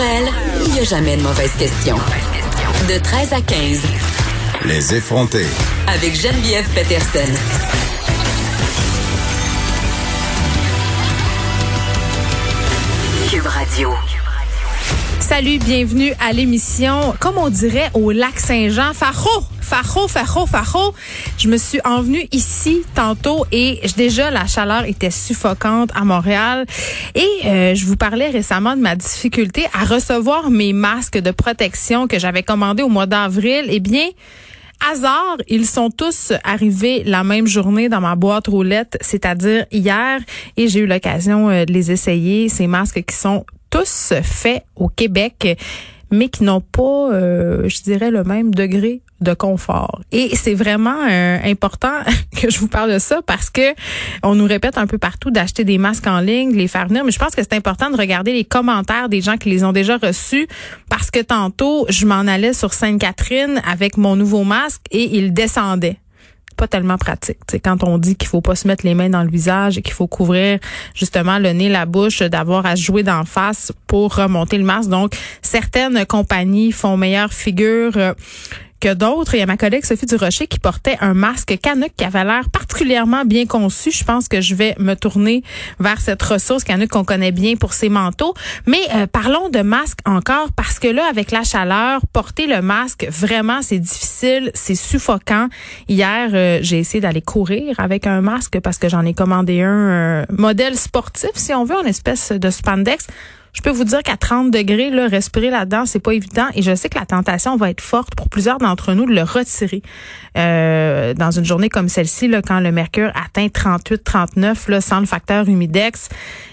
elle, il n'y a jamais de mauvaise question. De 13 à 15. Les effronter. Avec Geneviève Peterson. Cube Radio. Salut, bienvenue à l'émission, comme on dirait au lac Saint-Jean, Faro, Faro, Faro, Faro. Je me suis envenue ici tantôt et déjà la chaleur était suffocante à Montréal et euh, je vous parlais récemment de ma difficulté à recevoir mes masques de protection que j'avais commandés au mois d'avril. Eh bien, hasard, ils sont tous arrivés la même journée dans ma boîte roulette, c'est-à-dire hier, et j'ai eu l'occasion euh, de les essayer, ces masques qui sont tous faits au Québec mais qui n'ont pas, euh, je dirais, le même degré de confort. Et c'est vraiment euh, important que je vous parle de ça parce que on nous répète un peu partout d'acheter des masques en ligne, les faire venir, mais je pense que c'est important de regarder les commentaires des gens qui les ont déjà reçus parce que tantôt, je m'en allais sur Sainte-Catherine avec mon nouveau masque et il descendait pas tellement pratique. C'est quand on dit qu'il faut pas se mettre les mains dans le visage et qu'il faut couvrir justement le nez, la bouche, d'avoir à jouer d'en face pour remonter le masque. Donc, certaines compagnies font meilleure figure. Que d'autres. Il y a ma collègue Sophie Durocher qui portait un masque Canuck qui avait l'air particulièrement bien conçu. Je pense que je vais me tourner vers cette ressource Canuck qu'on connaît bien pour ses manteaux. Mais euh, parlons de masque encore parce que là, avec la chaleur, porter le masque, vraiment, c'est difficile, c'est suffocant. Hier, euh, j'ai essayé d'aller courir avec un masque parce que j'en ai commandé un euh, modèle sportif, si on veut, en espèce de spandex. Je peux vous dire qu'à 30 degrés, là, respirer là-dedans, c'est pas évident. Et je sais que la tentation va être forte pour plusieurs d'entre nous de le retirer. Euh, dans une journée comme celle-ci, quand le mercure atteint 38, 39, là, sans le facteur humidex,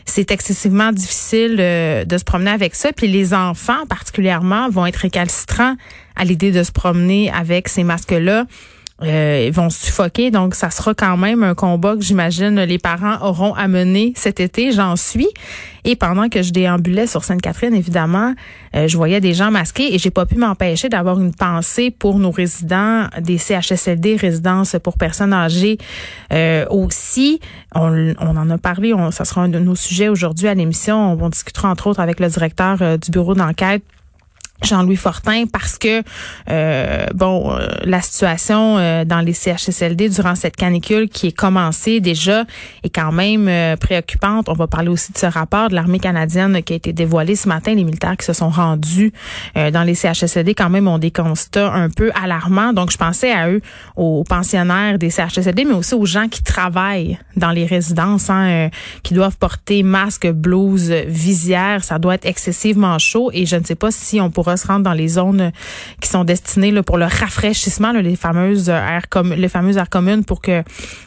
c'est excessivement difficile euh, de se promener avec ça. Puis les enfants, particulièrement, vont être récalcitrants à l'idée de se promener avec ces masques-là. Euh, ils vont suffoquer. Donc, ça sera quand même un combat que j'imagine les parents auront à mener cet été, j'en suis. Et pendant que je déambulais sur Sainte-Catherine, évidemment, euh, je voyais des gens masqués et j'ai pas pu m'empêcher d'avoir une pensée pour nos résidents des CHSLD, résidences pour personnes âgées euh, aussi. On, en a parlé, on, ça sera un de nos sujets aujourd'hui à l'émission. On, on discutera entre autres avec le directeur du bureau d'enquête Jean-Louis Fortin parce que euh, bon euh, la situation euh, dans les CHSLD durant cette canicule qui est commencée déjà est quand même préoccupante. On va parler aussi de ce rapport de l'armée canadienne qui a été dévoilé ce matin. Les militaires qui se sont rendus dans les CHSLD quand même ont des constats un peu alarmants. Donc je pensais à eux, aux pensionnaires des CHSLD, mais aussi aux gens qui travaillent dans les résidences, hein, qui doivent porter masque, blouse, visière. Ça doit être excessivement chaud et je ne sais pas si on pourra se rendre dans les zones qui sont destinées là, pour le rafraîchissement, les fameuses aires comme les fameuses aires communes pour que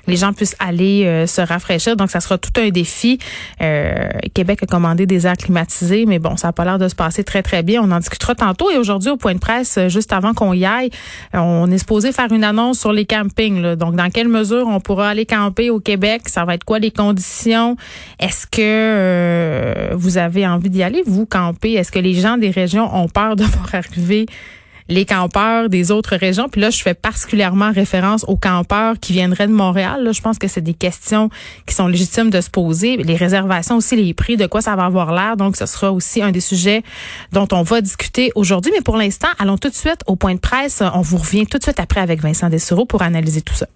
les gens puissent aller euh, se rafraîchir. Donc, ça sera tout un défi. Euh, Québec a commandé des aires climatisées, mais bon, ça n'a pas l'air de se passer très, très bien. On en discutera tantôt. Et aujourd'hui, au point de presse, euh, juste avant qu'on y aille, on est supposé faire une annonce sur les campings. Donc, dans quelle mesure on pourra aller camper au Québec? Ça va être quoi les conditions? Est-ce que vous avez envie d'y aller, vous, camper? Est-ce que les gens des régions ont de les campeurs des autres régions. Puis là, je fais particulièrement référence aux campeurs qui viendraient de Montréal. Là, je pense que c'est des questions qui sont légitimes de se poser. Les réservations aussi, les prix, de quoi ça va avoir l'air. Donc, ce sera aussi un des sujets dont on va discuter aujourd'hui. Mais pour l'instant, allons tout de suite au point de presse. On vous revient tout de suite après avec Vincent Dessureau pour analyser tout ça.